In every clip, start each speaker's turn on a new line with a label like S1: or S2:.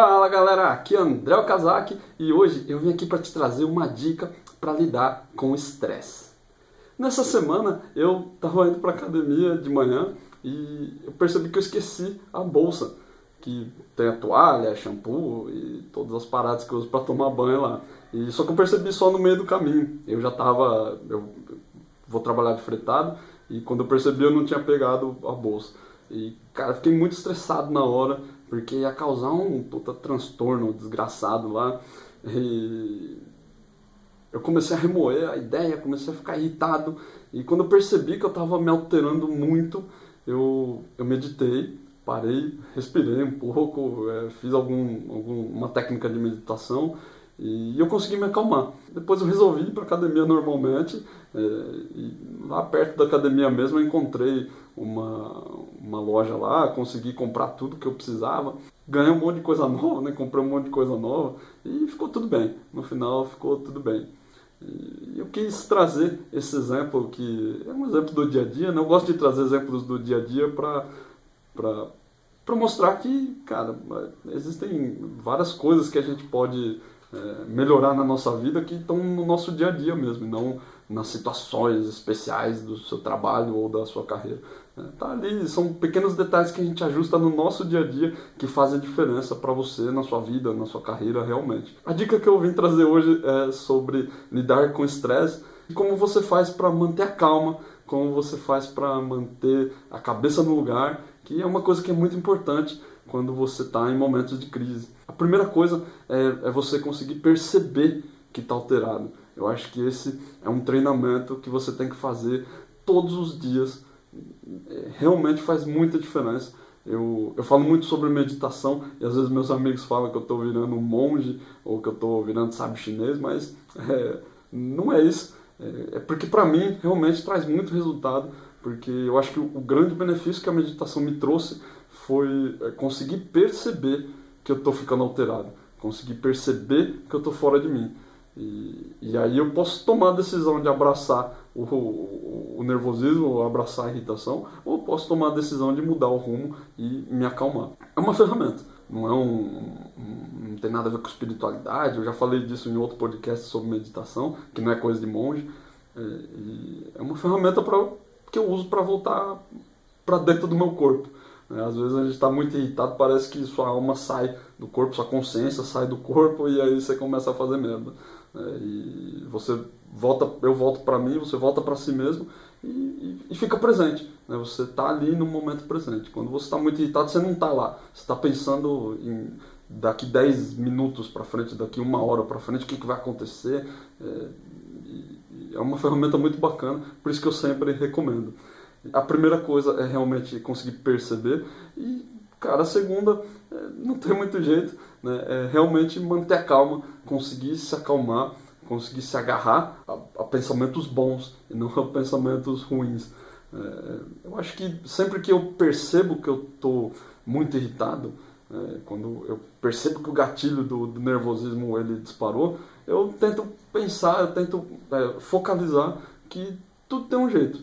S1: Fala galera, aqui é André Okazaki e hoje eu vim aqui para te trazer uma dica para lidar com o estresse. Nessa semana eu estava indo para academia de manhã e eu percebi que eu esqueci a bolsa, que tem a toalha, shampoo e todas as paradas que eu uso para tomar banho lá. E só que eu percebi só no meio do caminho. Eu já estava, eu vou trabalhar de fretado e quando eu percebi eu não tinha pegado a bolsa. E cara, fiquei muito estressado na hora porque ia causar um puta transtorno desgraçado lá. E eu comecei a remoer a ideia, comecei a ficar irritado. E quando eu percebi que eu estava me alterando muito, eu, eu meditei, parei, respirei um pouco, é, fiz algum, alguma técnica de meditação e eu consegui me acalmar. Depois eu resolvi ir para academia normalmente. É, lá perto da academia mesmo eu encontrei uma, uma loja lá, consegui comprar tudo que eu precisava. Ganhei um monte de coisa nova, né? comprei um monte de coisa nova e ficou tudo bem. No final ficou tudo bem. E eu quis trazer esse exemplo que é um exemplo do dia a dia. Né? Eu gosto de trazer exemplos do dia a dia para para mostrar que, cara, existem várias coisas que a gente pode é, melhorar na nossa vida que estão no nosso dia a dia mesmo, não nas situações especiais do seu trabalho ou da sua carreira. É, tá ali, são pequenos detalhes que a gente ajusta no nosso dia a dia que fazem a diferença para você na sua vida, na sua carreira realmente. A dica que eu vim trazer hoje é sobre lidar com estresse e como você faz para manter a calma, como você faz para manter a cabeça no lugar, que é uma coisa que é muito importante quando você está em momentos de crise. A primeira coisa é, é você conseguir perceber que está alterado. Eu acho que esse é um treinamento que você tem que fazer todos os dias. Realmente faz muita diferença. Eu, eu falo muito sobre meditação e às vezes meus amigos falam que eu estou virando um monge ou que eu estou virando sábio chinês, mas é, não é isso. É, é porque para mim realmente traz muito resultado, porque eu acho que o, o grande benefício que a meditação me trouxe foi é, conseguir perceber que eu estou ficando alterado, conseguir perceber que eu estou fora de mim. E, e, aí eu posso tomar a decisão de abraçar o, o, o, nervosismo, abraçar a irritação, ou posso tomar a decisão de mudar o rumo e me acalmar. É uma ferramenta, não é um, um, não tem nada a ver com espiritualidade. Eu já falei disso em outro podcast sobre meditação, que não é coisa de monge. É, é uma ferramenta para que eu uso para voltar para dentro do meu corpo. Né? Às vezes a gente está muito irritado, parece que sua alma sai do corpo, sua consciência sai do corpo e aí você começa a fazer merda. Né? E você volta, eu volto para mim, você volta para si mesmo e, e, e, fica presente. Né? Você está ali no momento presente. Quando você está muito irritado, você não está lá. Você está pensando em daqui 10 minutos para frente, daqui uma hora para frente, o que, que vai acontecer. É, é uma ferramenta muito bacana, por isso que eu sempre recomendo. A primeira coisa é realmente conseguir perceber e, cara, a segunda, é, não tem muito jeito, né? É realmente manter a calma, conseguir se acalmar, conseguir se agarrar a, a pensamentos bons e não a pensamentos ruins. É, eu acho que sempre que eu percebo que eu estou muito irritado, é, quando eu percebo que o gatilho do, do, nervosismo ele disparou, eu tento pensar, eu tento é, focalizar que tudo tem um jeito.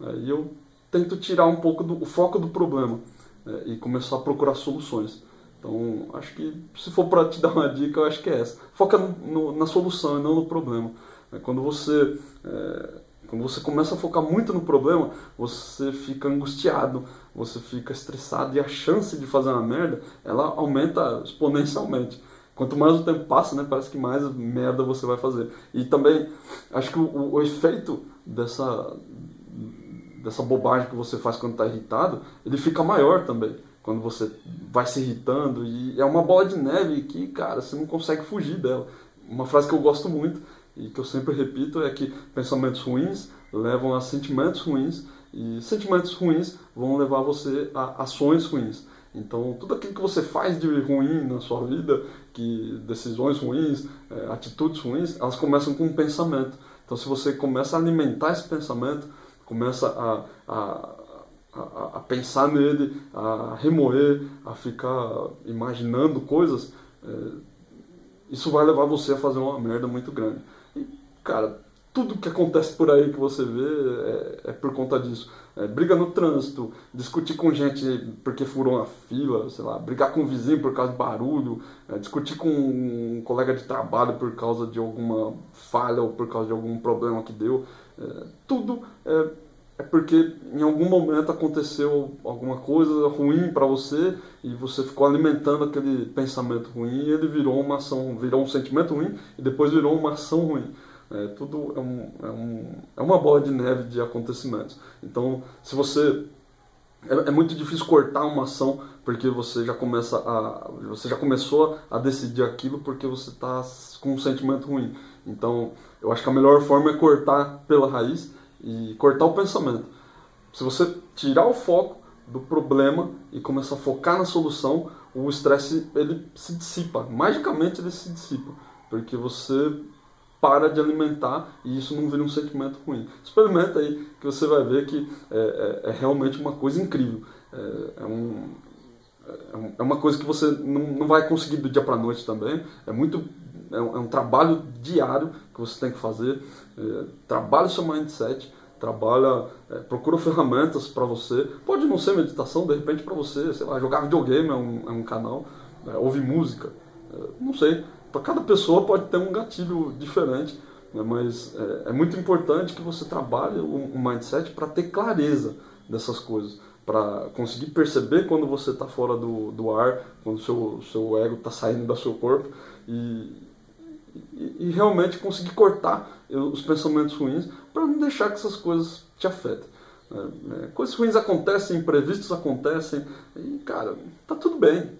S1: É, e eu tento tirar um pouco do foco do problema é, e começar a procurar soluções. Então, acho que se for para te dar uma dica, eu acho que é essa. Foca no, na solução e não no problema. É, quando você é, quando você começa a focar muito no problema, você fica angustiado, você fica estressado e a chance de fazer uma merda, ela aumenta exponencialmente. Quanto mais o tempo passa, né, parece que mais merda você vai fazer. E também, acho que o, o efeito dessa, dessa bobagem que você faz quando está irritado, ele fica maior também. Quando você vai se irritando. E é uma bola de neve que, cara, você não consegue fugir dela. Uma frase que eu gosto muito e que eu sempre repito é que pensamentos ruins levam a sentimentos ruins e sentimentos ruins vão levar você a ações ruins. Então, tudo aquilo que você faz de ruim na sua vida, que decisões ruins, é, atitudes ruins, elas começam com um pensamento. Então, se você começa a alimentar esse pensamento, começa a, a, a, a pensar nele, a remoer, a ficar imaginando coisas, é, isso vai levar você a fazer uma merda muito grande. E, cara, tudo que acontece por aí que você vê é, é por conta disso. É, briga no trânsito, discutir com gente porque furou uma fila, sei lá, brigar com o vizinho por causa de barulho, é, discutir com um colega de trabalho por causa de alguma falha ou por causa de algum problema que deu. É, tudo é, é porque em algum momento aconteceu alguma coisa ruim para você e você ficou alimentando aquele pensamento ruim e ele virou uma ação, virou um sentimento ruim e depois virou uma ação ruim. É, tudo é, um, é, um, é uma bola de neve de acontecimentos. Então, se você é, é, muito difícil cortar uma ação porque você já começa a você já começou a decidir aquilo porque você está com um sentimento ruim. Então, eu acho que a melhor forma é cortar pela raiz e cortar o pensamento. Se você tirar o foco do problema e começar a focar na solução, o estresse ele se dissipa, magicamente ele se dissipa, porque você para de alimentar e isso não vira um sentimento ruim. Experimenta aí que você vai ver que é, é, é realmente uma coisa incrível. É, é um, é, é uma coisa que você não, não vai conseguir do dia para noite também. É muito é um, é um, trabalho diário que você tem que fazer. É, trabalha seu mindset, trabalha, é, procura ferramentas para você. Pode não ser meditação, de repente para você, sei lá, jogar videogame é um, é um canal, é, ouvir música, não sei para cada pessoa pode ter um gatilho diferente, né? mas é, é, muito importante que você trabalhe o, o mindset para ter clareza dessas coisas, para conseguir perceber quando você está fora do, do ar, quando o seu, seu ego está saindo do seu corpo e, e, e realmente conseguir cortar os pensamentos ruins para não deixar que essas coisas te afetem. Né? É, coisas ruins acontecem, imprevistos acontecem, e cara, tá tudo bem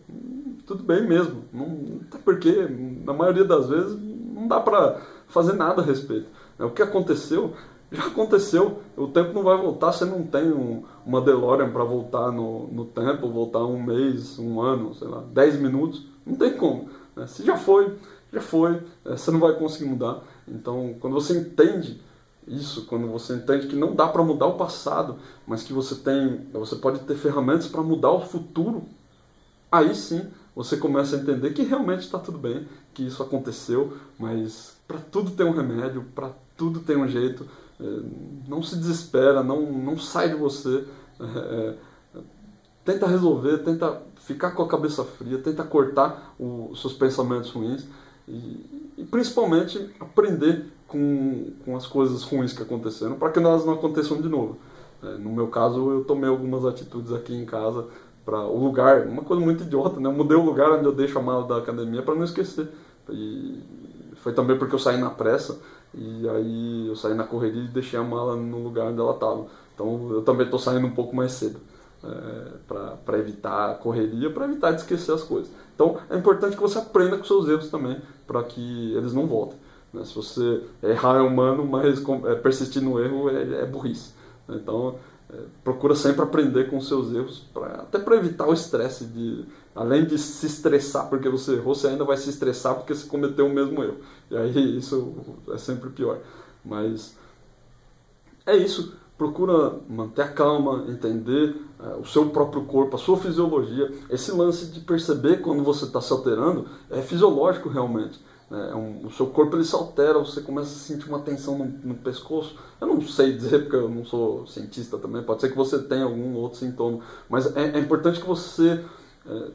S1: tudo bem mesmo. Não, porque, na maioria das vezes, não dá para fazer nada a respeito. É, o que aconteceu, já aconteceu. O tempo não vai voltar, você não tem um, uma DeLorean para voltar no, no tempo, voltar um mês, um ano, sei lá, 10 minutos. Não tem como. Né? Se já foi, já foi, é, você não vai conseguir mudar. Então, quando você entende isso, quando você entende que não dá para mudar o passado, mas que você tem, você pode ter ferramentas para mudar o futuro, aí sim você começa a entender que realmente está tudo bem, que isso aconteceu, mas para tudo tem um remédio, para tudo tem um jeito. É, não se desespera, não, não sai de você. É, é, tenta resolver, tenta ficar com a cabeça fria, tenta cortar os seus pensamentos ruins e, e principalmente aprender com, com as coisas ruins que aconteceram para que elas não aconteçam de novo. É, no meu caso, eu tomei algumas atitudes aqui em casa para o lugar, uma coisa muito idiota, né? Eu mudei o lugar onde eu deixo a mala da academia para não esquecer. E foi também porque eu saí na pressa e aí eu saí na correria e deixei a mala no lugar onde ela estava. Então eu também estou saindo um pouco mais cedo é, para evitar a correria, para evitar de esquecer as coisas. Então é importante que você aprenda com seus erros também, para que eles não voltem. Né? Se você errar é humano, mas é, persistir no erro é, é burrice. Então é, procura sempre aprender com seus erros, pra, até para evitar o estresse de, além de se estressar porque você errou, você ainda vai se estressar porque você cometeu o mesmo erro. E aí isso é sempre pior. Mas é isso. Procura manter a calma, entender é, o seu próprio corpo, a sua fisiologia. Esse lance de perceber quando você está se alterando é fisiológico realmente. É um, o seu corpo ele se altera, você começa a sentir uma tensão no, no, pescoço. Eu não sei dizer porque eu não sou cientista também, pode ser que você tenha algum outro sintoma, mas é, é importante que você é,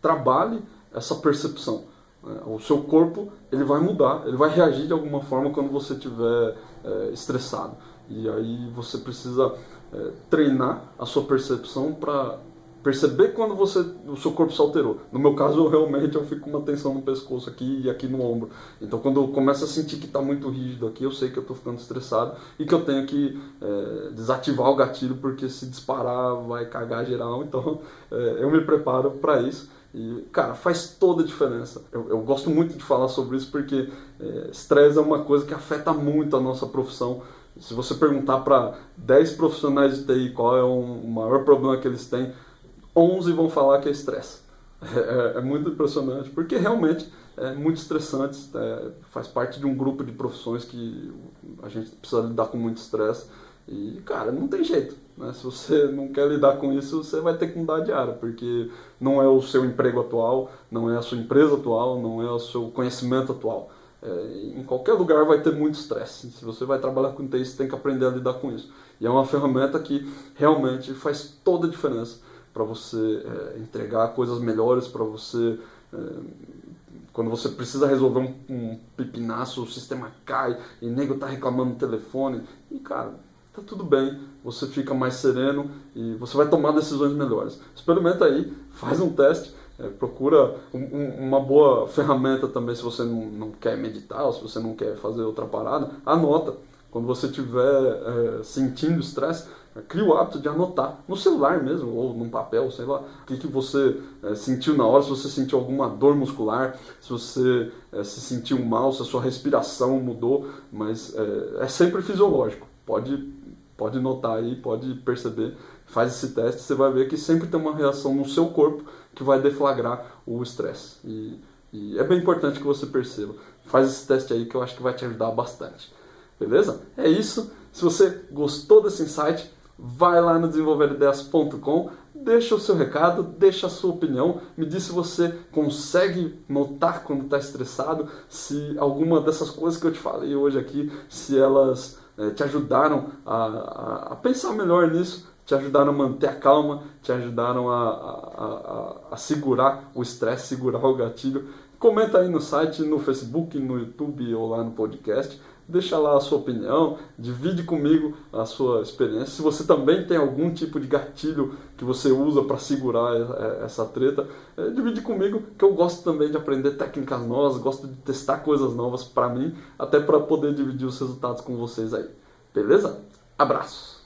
S1: trabalhe essa percepção. É, o seu corpo ele vai mudar, ele vai reagir de alguma forma quando você estiver é, estressado. E aí você precisa é, treinar a sua percepção para perceber quando você, o seu corpo se alterou. No meu caso, eu realmente eu fico com uma tensão no pescoço aqui e aqui no ombro. Então, quando eu começo a sentir que está muito rígido aqui, eu sei que eu estou ficando estressado e que eu tenho que é, desativar o gatilho, porque se disparar vai cagar geral. Então, é, eu me preparo para isso. E, cara, faz toda a diferença. Eu, eu, gosto muito de falar sobre isso porque é, estresse é, é uma coisa que afeta muito a nossa profissão. Se você perguntar para 10 profissionais de TI qual é o maior problema que eles têm, 11 vão falar que é estresse. É, é, muito impressionante, porque realmente é muito estressante, é, faz parte de um grupo de profissões que a gente precisa lidar com muito estresse. E, cara, não tem jeito. Né? Se você não quer lidar com isso, você vai ter que mudar de área, porque não é o seu emprego atual, não é a sua empresa atual, não é o seu conhecimento atual. É, em qualquer lugar vai ter muito estresse. Se você vai trabalhar com TI, você tem que aprender a lidar com isso. E é uma ferramenta que realmente faz toda a diferença para você é, entregar coisas melhores, para você. É, quando você precisa resolver um, um pepinaço, o sistema cai e o nego tá reclamando no telefone. E cara, tá tudo bem, você fica mais sereno e você vai tomar decisões melhores. Experimenta aí, faz um teste, é, procura um, um, uma boa ferramenta também se você não, não, quer meditar ou se você não quer fazer outra parada, anota. Quando você estiver é, sentindo estresse, cria o hábito de anotar no celular mesmo, ou num papel, sei lá, o que, que você é, sentiu na hora, se você sentiu alguma dor muscular, se você é, se sentiu mal, se a sua respiração mudou, mas é, é sempre fisiológico. Pode Pode notar aí, pode perceber, faz esse teste, você vai ver que sempre tem uma reação no seu corpo que vai deflagrar o estresse. E, e é bem importante que você perceba. Faz esse teste aí que eu acho que vai te ajudar bastante. Beleza? É isso. Se você gostou desse insight, vai lá no desenvolverideias.com, deixa o seu recado, deixa a sua opinião, me diz se você consegue notar quando está estressado, se alguma dessas coisas que eu te falei hoje aqui, se elas é, te ajudaram a, a, a, pensar melhor nisso, te ajudaram a manter a calma, te ajudaram a, a, segurar o estresse, segurar o gatilho. Comenta aí no site, no Facebook, no YouTube ou lá no podcast. Deixa lá a sua opinião, divide comigo a sua experiência. Se você também tem algum tipo de gatilho que você usa para segurar essa treta, é, divide comigo, que eu gosto também de aprender técnicas novas, gosto de testar coisas novas para mim, até para poder dividir os resultados com vocês aí. Beleza? Abraços!